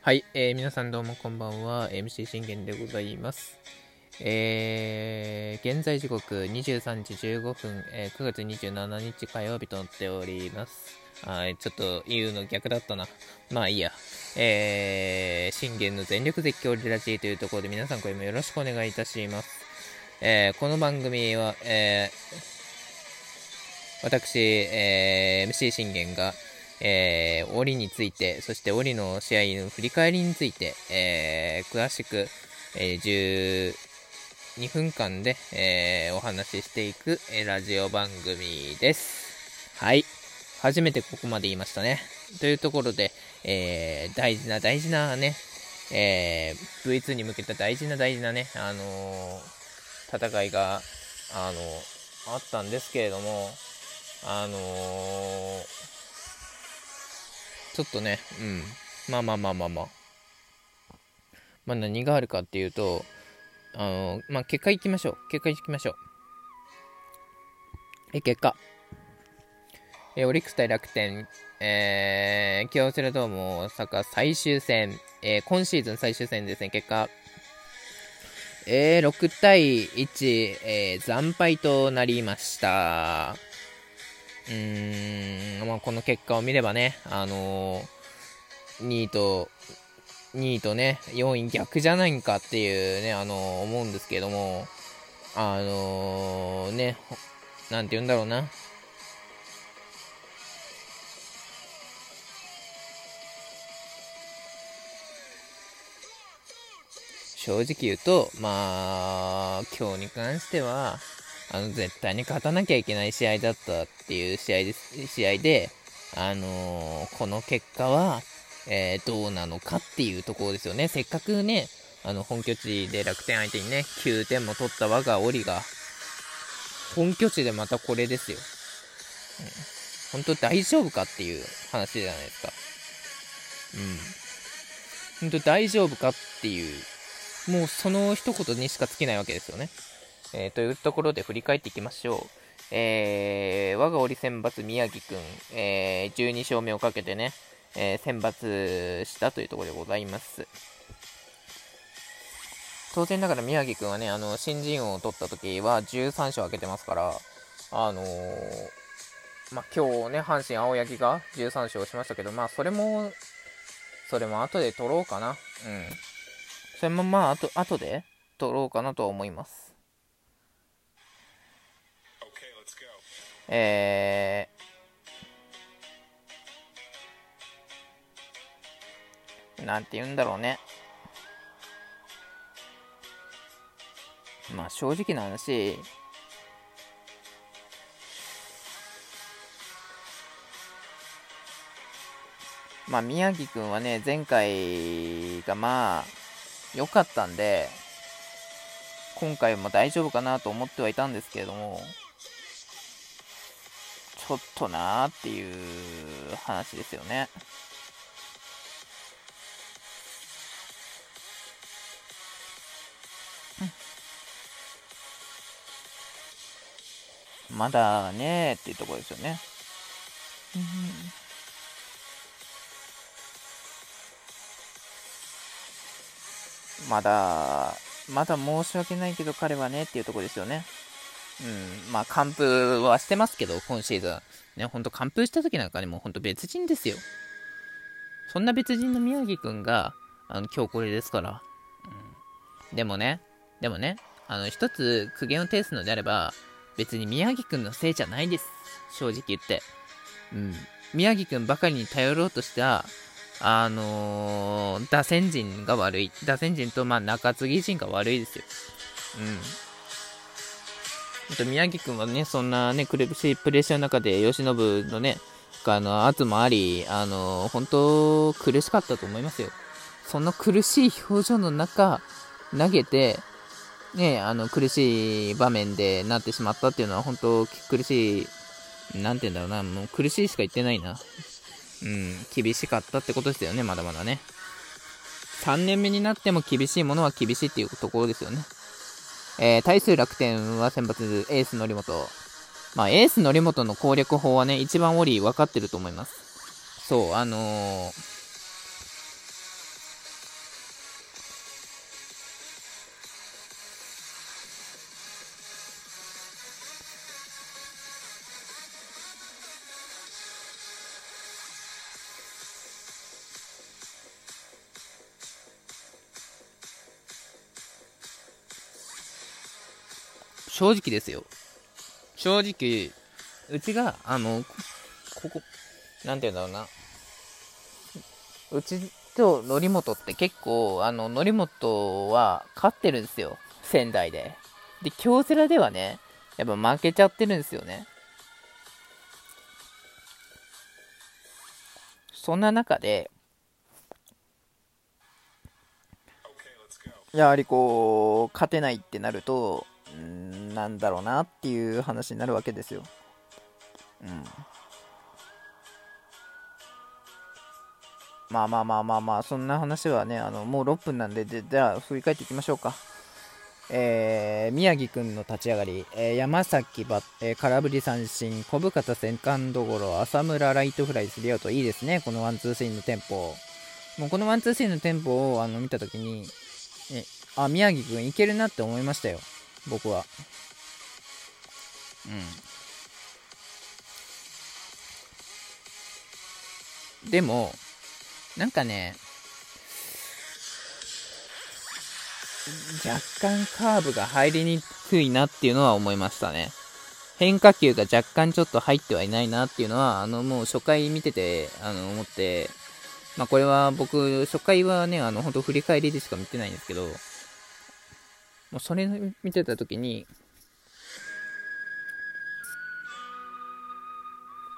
はい、えー、皆さんどうもこんばんは。MC 信玄でございます。えー、現在時刻23時15分、えー、9月27日火曜日となっております。はい、ちょっと言うの逆だったな。まあいいや。えー、信玄の全力絶叫リラジーというところで皆さんこれもよろしくお願いいたします。えー、この番組は、えー、私、えー、MC 信玄が、えー、折について、そして折の試合の振り返りについて、えー、詳しく、えー、12分間で、えー、お話ししていく、えラジオ番組です。はい。初めてここまで言いましたね。というところで、えー、大事な大事なね、えー、V2 に向けた大事な大事なね、あのー、戦いが、あのあったんですけれども、あのちょっとね、うん。まあまあまあまあまあ。まあ何があるかっていうと、あの、まあ結果いきましょう。結果いきましょう。え、結果。えオリックス対楽天、えー、京セラドーム大阪最終戦、えー、今シーズン最終戦ですね、結果。えー、6対1、えー、惨敗となりました。うーん、まあ、この結果を見ればね、あのー、2位と、2位とね、4位逆じゃないんかっていうね、あのー、思うんですけども、あのー、ね、なんて言うんだろうな。正直言うと、まあ、今日に関しては、あの、絶対に勝たなきゃいけない試合だったっていう試合です、試合で、あのー、この結果は、えー、どうなのかっていうところですよね。せっかくね、あの、本拠地で楽天相手にね、9点も取った我が檻が、本拠地でまたこれですよ。うん、本当大丈夫かっていう話じゃないですか。うん。本当大丈夫かっていう、もうその一言にしか尽きないわけですよね。えー、というところで振り返っていきましょう。えー、我が折選抜宮城くん、えー、12勝目をかけてね、えー、選抜したというところでございます。当然ながら宮城くんはね、あの、新人王を取った時は13勝開けてますから、あのー、まあ、今日ね、阪神青柳が13勝しましたけど、まあ、それも、それも後で取ろうかな。うん。それもまあ、あと、後で取ろうかなとは思います。えー、なんて言うんだろうね。まあ正直な話、まあ宮城くんはね、前回がまあ良かったんで、今回も大丈夫かなと思ってはいたんですけれども、ちょっとなーっていう話ですよね。まだねーっていうところですよね。まだ、まだ申し訳ないけど彼はねっていうところですよね。うん、まあ、完封はしてますけど、今シーズン。ね、ほんと完封した時なんかね、もうほんと別人ですよ。そんな別人の宮城くんが、あの、今日これですから。うん、でもね、でもね、あの、一つ苦言を呈すのであれば、別に宮城くんのせいじゃないです。正直言って。うん。宮城くんばかりに頼ろうとした、あのー、打線陣が悪い。打線陣と、まあ、中継ぎ陣が悪いですよ。うん。と宮城君はね、そんなね、苦しいプレッシャーの中で、由伸のね、あの圧もあり、あの本当、苦しかったと思いますよ。その苦しい表情の中、投げて、ね、あの苦しい場面でなってしまったっていうのは、本当、苦しい、なんて言うんだろうな、もう苦しいしか言ってないな。うん、厳しかったってことですよね、まだまだね。3年目になっても厳しいものは厳しいっていうところですよね。えー、対する楽天は先発エース則本。まあ、エース則本の攻略法はね、一番オリ分かってると思います。そう、あのー、正直ですよ。正直、うちが、あの、ここ、なんて言うんだろうな。うちと則本って結構、あの、則本は勝ってるんですよ。仙台で。で、京セラではね、やっぱ負けちゃってるんですよね。そんな中で、やはりこう、勝てないってなると、うんなんだろうなっていう話になるわけですよ。うん。まあまあまあまあまあ、そんな話はね、あのもう6分なんで、じゃあ振り返っていきましょうか。えー、宮城君の立ち上がり、えー、山崎バッ、えー、空振り三振、小深田セカンドゴロ、浅村ライトフライ、スリアウト、いいですね、この one two three のテンポ。もうこの one two three のテンポをあの見たときに、え、あ、宮城君いけるなって思いましたよ、僕は。うん。でも、なんかね、若干カーブが入りにくいなっていうのは思いましたね。変化球が若干ちょっと入ってはいないなっていうのは、あの、もう初回見てて、あの、思って、まあ、これは僕、初回はね、あの、本当振り返りでしか見てないんですけど、もうそれ見てた時に、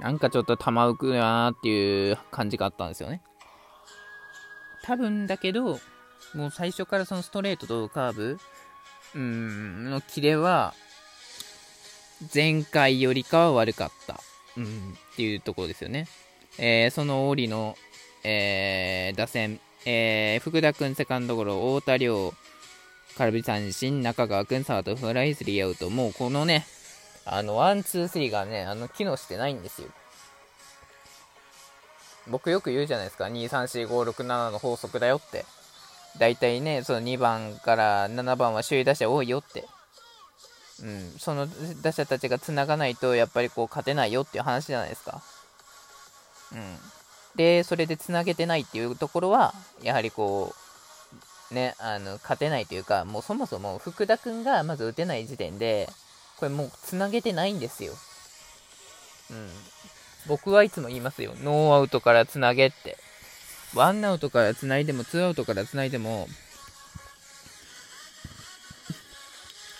なんかちょっと球浮くなーっていう感じがあったんですよね。多分だけど、もう最初からそのストレートとカーブ、うーん、のキレは、前回よりかは悪かった、うん、っていうところですよね。えー、そのオリの、えー、打線、えー、福田君セカンドゴロ、太田亮、空振り三振、中川君サードフライスリーアウト、もうこのね、あの、 one, two, three がね、あの、機能してないんですよ。僕よく言うじゃないですか、2、3、4、5、6、7の法則だよって。大体ね、その2番から7番は首位打者多いよって。うん、その打者たちがつながないと、やっぱりこう勝てないよっていう話じゃないですか。うん。で、それでつなげてないっていうところは、やはりこう、ね、あの、勝てないというか、もうそもそも福田君がまず打てない時点で、これもうつなげてないんですよ。うん。僕はいつも言いますよ。ノーアウトからつなげって。ワンアウトから繋いでも、ツーアウトから繋いでも、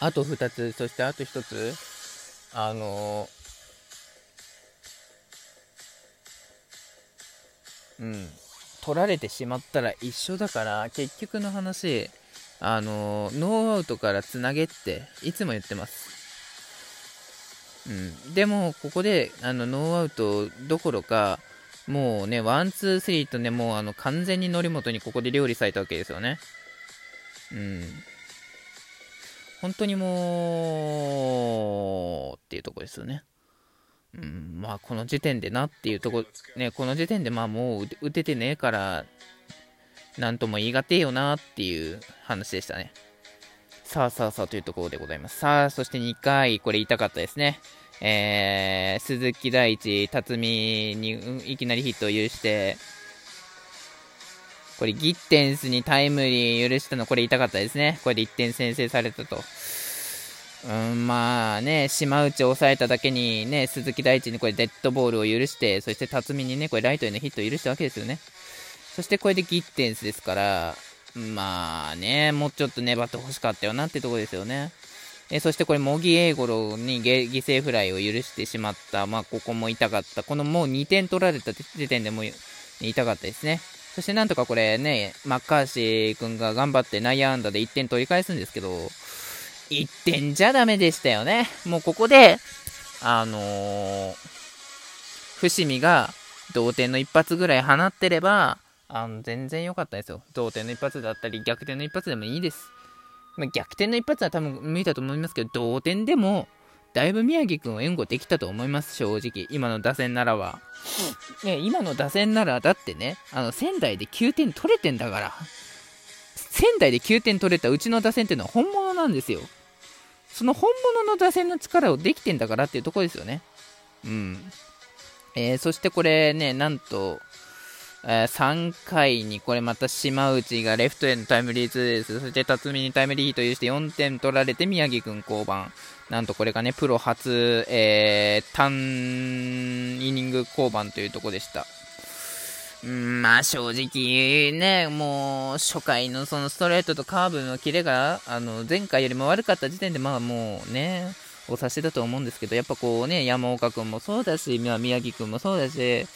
あと2つ、そしてあと1つ、あのー、うん、取られてしまったら一緒だから、結局の話、あのー、ノーアウトからつなげっていつも言ってます。うん、でも、ここであのノーアウトどころか、もうね、 one, two, three とね、もうあの完全に則本にここで料理されたわけですよね。うん。本当にもう、っていうとこですよね。うん、まあ、この時点でなっていうとこ、ね、この時点でまあもう打ててねえから、なんとも言い難いよなっていう話でしたね。さあさあさあというところでございます。さあ、そして2回、これ言いたかったですね。えー、鈴木大地、辰巳にいきなりヒットを許して、これギッテンスにタイムリー許したの、これ痛かったですね。これで1点先制されたと。うん、まあね、島内を抑えただけにね、鈴木大地にこれデッドボールを許して、そして辰巳にね、これライトへのヒットを許したわけですよね。そしてこれでギッテンスですから、まあね、もうちょっと粘ってほしかったよなってとこですよね。えそしてこれ、茂木英五郎に犠牲フライを許してしまった。まあ、ここも痛かった。このもう2点取られた時点でも痛かったですね。そしてなんとかこれね、マッカーシー君が頑張って内野安打で1点取り返すんですけど、1点じゃダメでしたよね。もうここで、あのー、伏見が同点の一発ぐらい放ってれば、あの全然良かったですよ。同点の一発だったり、逆転の一発でもいいです。まあ、逆転の一発は多分見たと思いますけど、同点でも、だいぶ宮城君を援護できたと思います、正直。今の打線ならは。ね、今の打線なら、だってね、あの、仙台で9点取れてんだから。仙台で9点取れたうちの打線っていうのは本物なんですよ。その本物の打線の力をできてんだからっていうとこですよね。うん。えー、そしてこれね、なんと、え、3回にこれまた島内がレフトへのタイムリーツーベース、そして辰巳にタイムリーヒット許して4点取られて宮城くん降板。なんとこれがね、プロ初、えー、単イニング降板というとこでした。んまあ正直ね、もう初回のそのストレートとカーブのキレがあの前回よりも悪かった時点でまあもうね、お察しだと思うんですけど、やっぱこうね、山岡君もそうだし、宮城君もそうだし、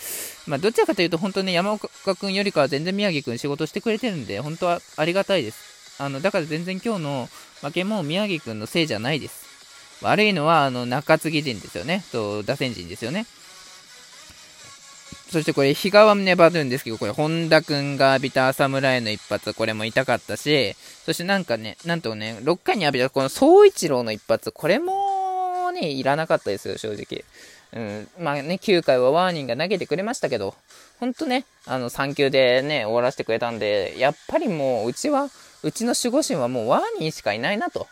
まあ、どちらかというと、本当ね、山岡君よりかは全然宮城君仕事してくれてるんで、本当はありがたいです。あの、だから全然今日の負けも宮城君のせいじゃないです。悪いのは、あの、中継ぎ陣ですよね。と、打線陣ですよね。そしてこれ、比嘉は粘るんですけど、これ、本田君が浴びた浅村への一発、これも痛かったし、そしてなんかね、なんとね、6回に浴びたこの総一郎の一発、これもね、いらなかったですよ、正直。うん、まあね、9回はワーニンが投げてくれましたけど、ほんとね、あの、3球でね、終わらせてくれたんで、やっぱりもう、うちは、うちの守護神はもうワーニンしかいないなと。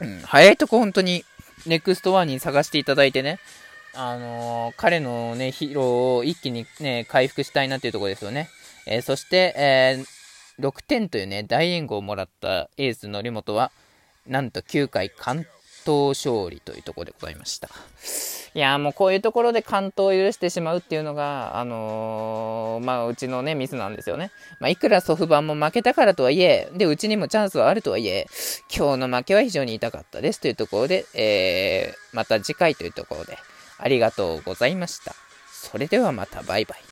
うん、早いとこ本当に、ネクストワーニン探していただいてね、あのー、彼のね、疲労を一気にね、回復したいなっていうところですよね。えー、そして、えー、6点というね、大援護をもらったエースのり本は、なんと9回完投勝利というところでございました。いやもうこういうところで完投を許してしまうっていうのが、あのー、まあ、うちのね、ミスなんですよね。まあ、いくらソフバンも負けたからとはいえ、で、うちにもチャンスはあるとはいえ、今日の負けは非常に痛かったですというところで、えー、また次回というところで、ありがとうございました。それではまたバイバイ。